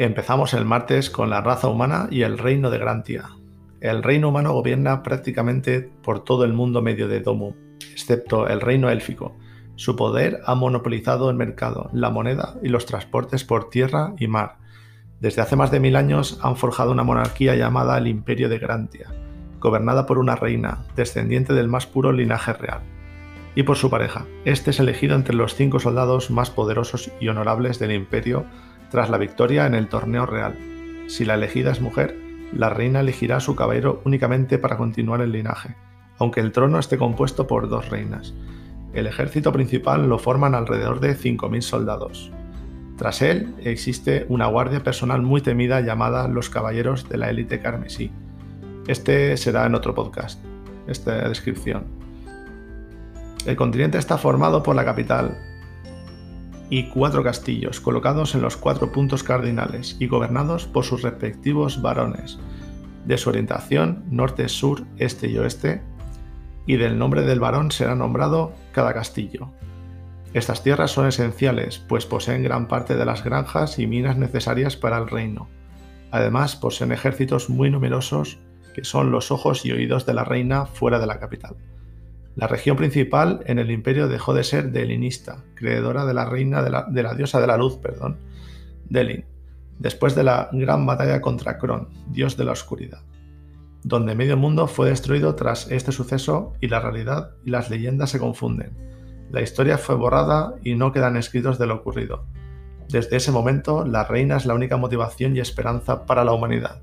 Empezamos el martes con la raza humana y el reino de Grantia. El reino humano gobierna prácticamente por todo el mundo medio de Domu, excepto el reino élfico. Su poder ha monopolizado el mercado, la moneda y los transportes por tierra y mar. Desde hace más de mil años han forjado una monarquía llamada el Imperio de Grantia, gobernada por una reina, descendiente del más puro linaje real, y por su pareja. Este es elegido entre los cinco soldados más poderosos y honorables del imperio tras la victoria en el torneo real. Si la elegida es mujer, la reina elegirá a su caballero únicamente para continuar el linaje, aunque el trono esté compuesto por dos reinas. El ejército principal lo forman alrededor de 5.000 soldados. Tras él existe una guardia personal muy temida llamada los Caballeros de la Élite Carmesí. Este será en otro podcast, esta descripción. El continente está formado por la capital, y cuatro castillos colocados en los cuatro puntos cardinales y gobernados por sus respectivos varones, de su orientación norte, sur, este y oeste, y del nombre del varón será nombrado cada castillo. Estas tierras son esenciales, pues poseen gran parte de las granjas y minas necesarias para el reino. Además, poseen ejércitos muy numerosos que son los ojos y oídos de la reina fuera de la capital. La región principal en el imperio dejó de ser delinista, creadora de la reina de la, diosa de la luz, perdón, Delin, después de la gran batalla contra Kron, dios de la oscuridad, donde medio mundo fue destruido tras este suceso y la realidad y las leyendas se confunden. La historia fue borrada y no quedan escritos de lo ocurrido. Desde ese momento, la reina es la única motivación y esperanza para la humanidad.